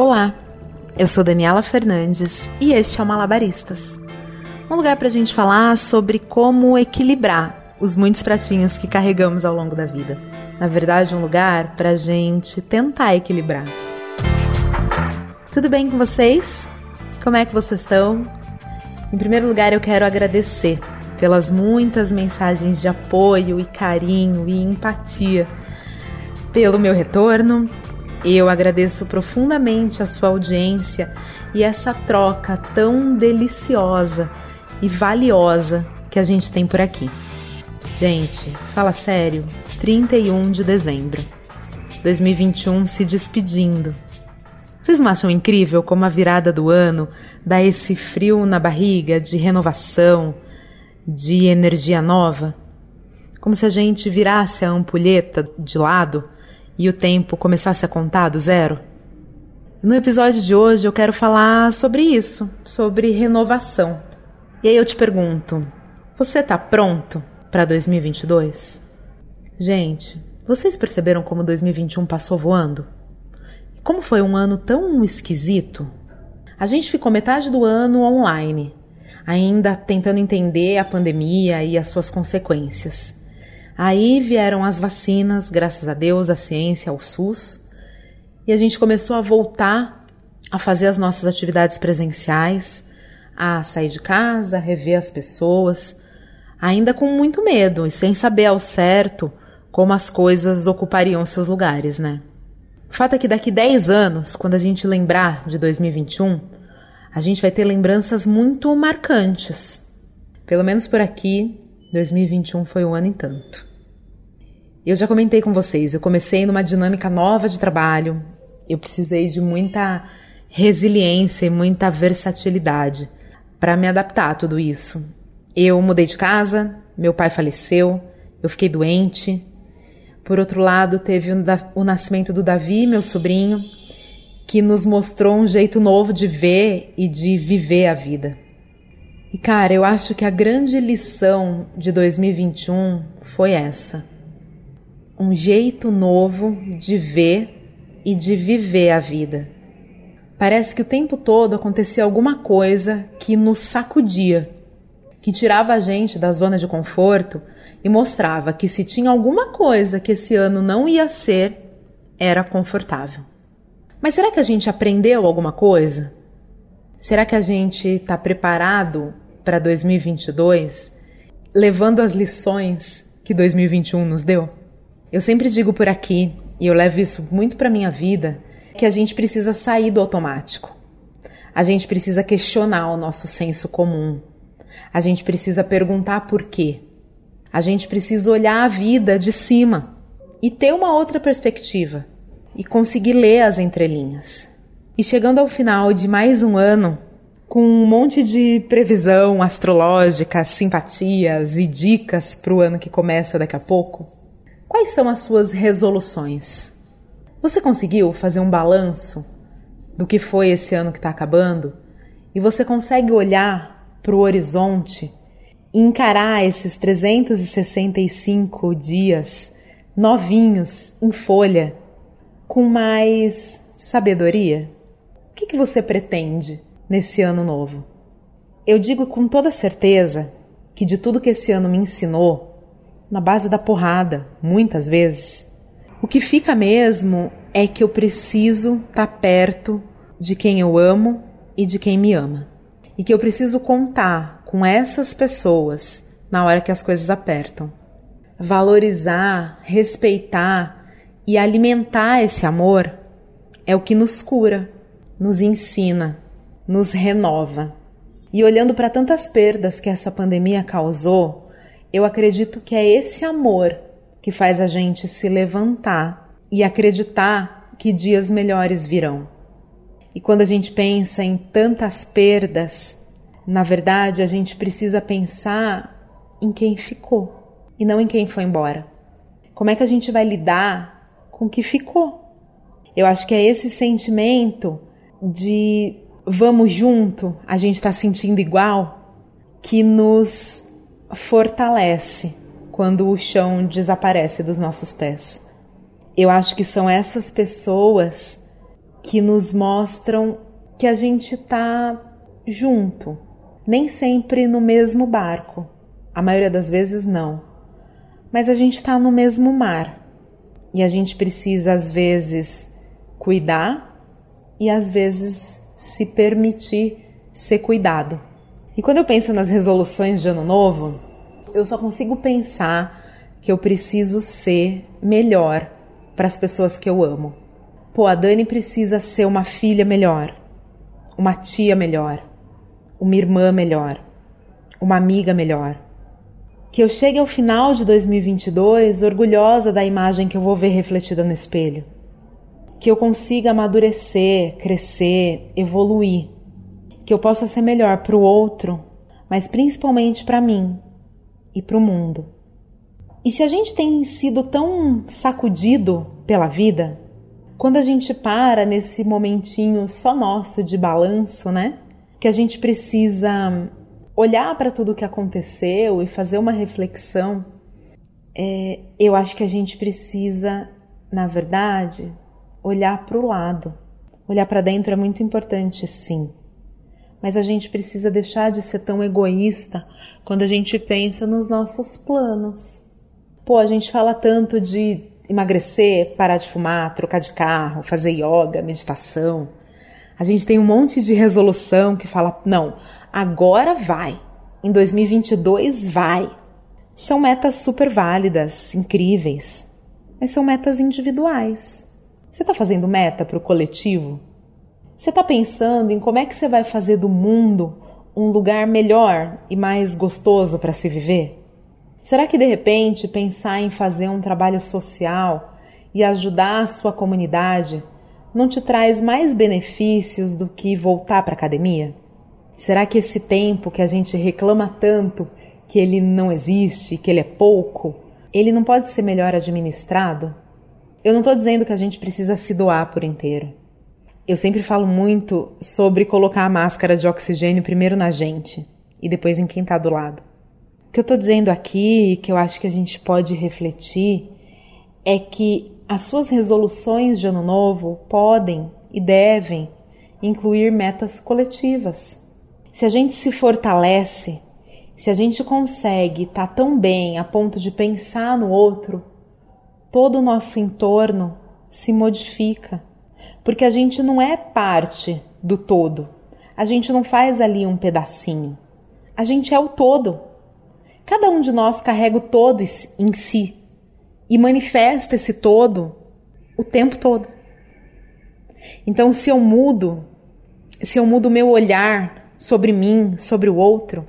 Olá, eu sou Daniela Fernandes e este é o Malabaristas um lugar para a gente falar sobre como equilibrar os muitos pratinhos que carregamos ao longo da vida. Na verdade, um lugar para a gente tentar equilibrar. Tudo bem com vocês? Como é que vocês estão? Em primeiro lugar, eu quero agradecer pelas muitas mensagens de apoio e carinho e empatia pelo meu retorno. Eu agradeço profundamente a sua audiência e essa troca tão deliciosa e valiosa que a gente tem por aqui. Gente, fala sério, 31 de dezembro. 2021 se despedindo. Vocês não acham incrível como a virada do ano dá esse frio na barriga de renovação, de energia nova? Como se a gente virasse a ampulheta de lado e o tempo começasse a contar do zero? No episódio de hoje eu quero falar sobre isso, sobre renovação. E aí eu te pergunto: você está pronto para 2022? Gente, vocês perceberam como 2021 passou voando? Como foi um ano tão esquisito? A gente ficou metade do ano online, ainda tentando entender a pandemia e as suas consequências. Aí vieram as vacinas, graças a Deus, a ciência, ao SUS, e a gente começou a voltar a fazer as nossas atividades presenciais, a sair de casa, a rever as pessoas, ainda com muito medo e sem saber ao certo como as coisas ocupariam seus lugares, né? O fato é que daqui 10 anos, quando a gente lembrar de 2021, a gente vai ter lembranças muito marcantes. Pelo menos por aqui, 2021 foi um ano em tanto. Eu já comentei com vocês, eu comecei numa dinâmica nova de trabalho, eu precisei de muita resiliência e muita versatilidade para me adaptar a tudo isso. Eu mudei de casa, meu pai faleceu, eu fiquei doente. Por outro lado, teve o nascimento do Davi, meu sobrinho, que nos mostrou um jeito novo de ver e de viver a vida. E cara, eu acho que a grande lição de 2021 foi essa. Um jeito novo de ver e de viver a vida. Parece que o tempo todo acontecia alguma coisa que nos sacudia, que tirava a gente da zona de conforto e mostrava que se tinha alguma coisa que esse ano não ia ser, era confortável. Mas será que a gente aprendeu alguma coisa? Será que a gente está preparado para 2022, levando as lições que 2021 nos deu? Eu sempre digo por aqui, e eu levo isso muito para minha vida, que a gente precisa sair do automático. A gente precisa questionar o nosso senso comum. A gente precisa perguntar por quê. A gente precisa olhar a vida de cima e ter uma outra perspectiva e conseguir ler as entrelinhas. E chegando ao final de mais um ano, com um monte de previsão astrológica, simpatias e dicas para o ano que começa daqui a pouco, quais são as suas resoluções? Você conseguiu fazer um balanço do que foi esse ano que está acabando? E você consegue olhar para o horizonte e encarar esses 365 dias novinhos em folha com mais sabedoria? O que, que você pretende nesse ano novo? Eu digo com toda certeza que de tudo que esse ano me ensinou, na base da porrada, muitas vezes, o que fica mesmo é que eu preciso estar tá perto de quem eu amo e de quem me ama. E que eu preciso contar com essas pessoas na hora que as coisas apertam. Valorizar, respeitar e alimentar esse amor é o que nos cura, nos ensina, nos renova. E olhando para tantas perdas que essa pandemia causou, eu acredito que é esse amor que faz a gente se levantar e acreditar que dias melhores virão. E quando a gente pensa em tantas perdas, na verdade a gente precisa pensar em quem ficou e não em quem foi embora. Como é que a gente vai lidar com o que ficou? Eu acho que é esse sentimento de vamos junto, a gente está sentindo igual, que nos fortalece quando o chão desaparece dos nossos pés. Eu acho que são essas pessoas que nos mostram que a gente está junto, nem sempre no mesmo barco, a maioria das vezes não, mas a gente está no mesmo mar e a gente precisa às vezes cuidar e às vezes se permitir ser cuidado. E quando eu penso nas resoluções de ano novo, eu só consigo pensar que eu preciso ser melhor para as pessoas que eu amo. Pô, a Dani precisa ser uma filha melhor, uma tia melhor, uma irmã melhor, uma amiga melhor. Que eu chegue ao final de 2022 orgulhosa da imagem que eu vou ver refletida no espelho. Que eu consiga amadurecer, crescer, evoluir. Que eu possa ser melhor para o outro, mas principalmente para mim e para o mundo. E se a gente tem sido tão sacudido pela vida, quando a gente para nesse momentinho só nosso de balanço, né? Que a gente precisa olhar para tudo o que aconteceu e fazer uma reflexão, é, eu acho que a gente precisa, na verdade, olhar para o lado. Olhar para dentro é muito importante, sim. Mas a gente precisa deixar de ser tão egoísta quando a gente pensa nos nossos planos. Pô, a gente fala tanto de emagrecer, parar de fumar, trocar de carro, fazer yoga, meditação. A gente tem um monte de resolução que fala: não, agora vai. Em 2022 vai. São metas super válidas, incríveis, mas são metas individuais. Você está fazendo meta para o coletivo? Você está pensando em como é que você vai fazer do mundo um lugar melhor e mais gostoso para se viver? Será que de repente pensar em fazer um trabalho social e ajudar a sua comunidade não te traz mais benefícios do que voltar para a academia? Será que esse tempo que a gente reclama tanto que ele não existe, que ele é pouco, ele não pode ser melhor administrado? Eu não estou dizendo que a gente precisa se doar por inteiro. Eu sempre falo muito sobre colocar a máscara de oxigênio primeiro na gente e depois em quem está do lado. O que eu estou dizendo aqui, que eu acho que a gente pode refletir, é que as suas resoluções de ano novo podem e devem incluir metas coletivas. Se a gente se fortalece, se a gente consegue estar tá tão bem a ponto de pensar no outro, todo o nosso entorno se modifica, porque a gente não é parte do todo. A gente não faz ali um pedacinho. A gente é o todo. Cada um de nós carrega o todo em si e manifesta esse todo o tempo todo. Então, se eu mudo, se eu mudo o meu olhar sobre mim, sobre o outro,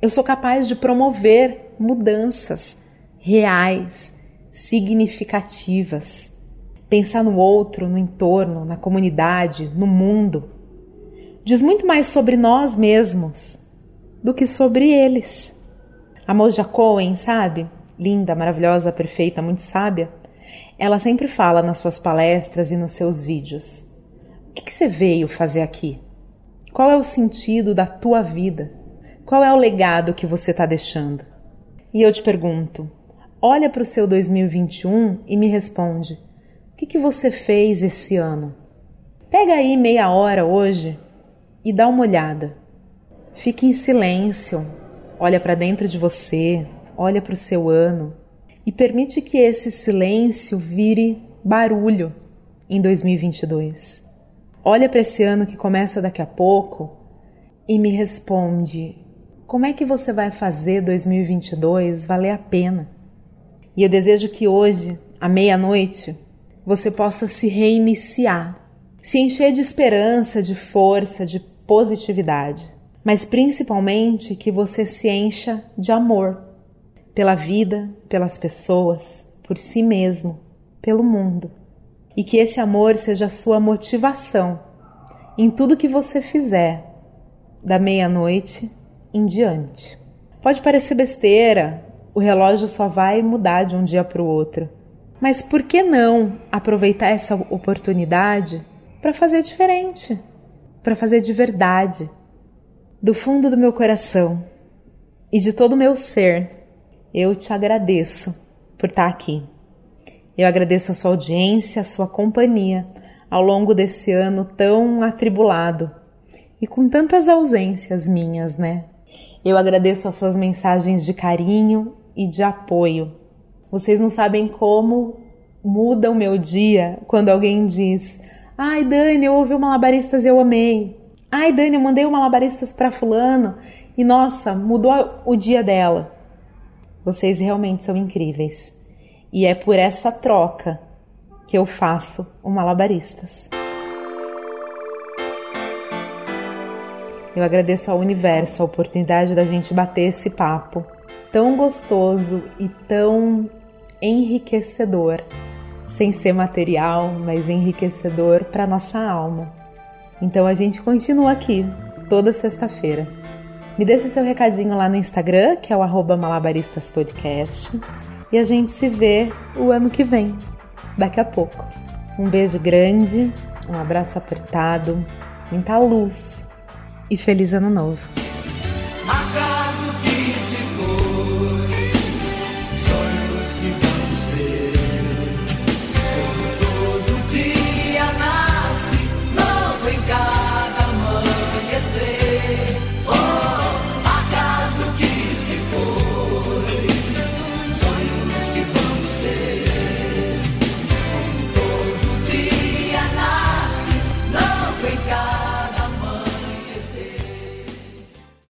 eu sou capaz de promover mudanças reais, significativas. Pensar no outro, no entorno, na comunidade, no mundo, diz muito mais sobre nós mesmos do que sobre eles. A Moja Cohen, sabe? Linda, maravilhosa, perfeita, muito sábia. Ela sempre fala nas suas palestras e nos seus vídeos: O que, que você veio fazer aqui? Qual é o sentido da tua vida? Qual é o legado que você está deixando? E eu te pergunto: olha para o seu 2021 e me responde: que, que você fez esse ano? Pega aí meia hora hoje e dá uma olhada. Fique em silêncio, olha para dentro de você, olha para o seu ano e permite que esse silêncio vire barulho em 2022. Olha para esse ano que começa daqui a pouco e me responde: como é que você vai fazer 2022 valer a pena? E eu desejo que hoje, à meia-noite, você possa se reiniciar, se encher de esperança, de força, de positividade mas principalmente que você se encha de amor pela vida, pelas pessoas, por si mesmo, pelo mundo. E que esse amor seja a sua motivação em tudo que você fizer, da meia-noite em diante. Pode parecer besteira, o relógio só vai mudar de um dia para o outro. Mas por que não aproveitar essa oportunidade para fazer diferente, para fazer de verdade? Do fundo do meu coração e de todo o meu ser, eu te agradeço por estar aqui. Eu agradeço a sua audiência, a sua companhia ao longo desse ano tão atribulado e com tantas ausências minhas, né? Eu agradeço as suas mensagens de carinho e de apoio. Vocês não sabem como muda o meu dia quando alguém diz: Ai, Dani, eu ouvi o Malabaristas e eu amei. Ai, Dani, eu mandei o Malabaristas para Fulano e nossa, mudou o dia dela. Vocês realmente são incríveis. E é por essa troca que eu faço o Malabaristas. Eu agradeço ao universo a oportunidade da gente bater esse papo tão gostoso e tão enriquecedor, sem ser material, mas enriquecedor para nossa alma. Então a gente continua aqui toda sexta-feira. Me deixa seu recadinho lá no Instagram, que é o malabaristaspodcast, e a gente se vê o ano que vem, daqui a pouco. Um beijo grande, um abraço apertado, muita luz e feliz ano novo!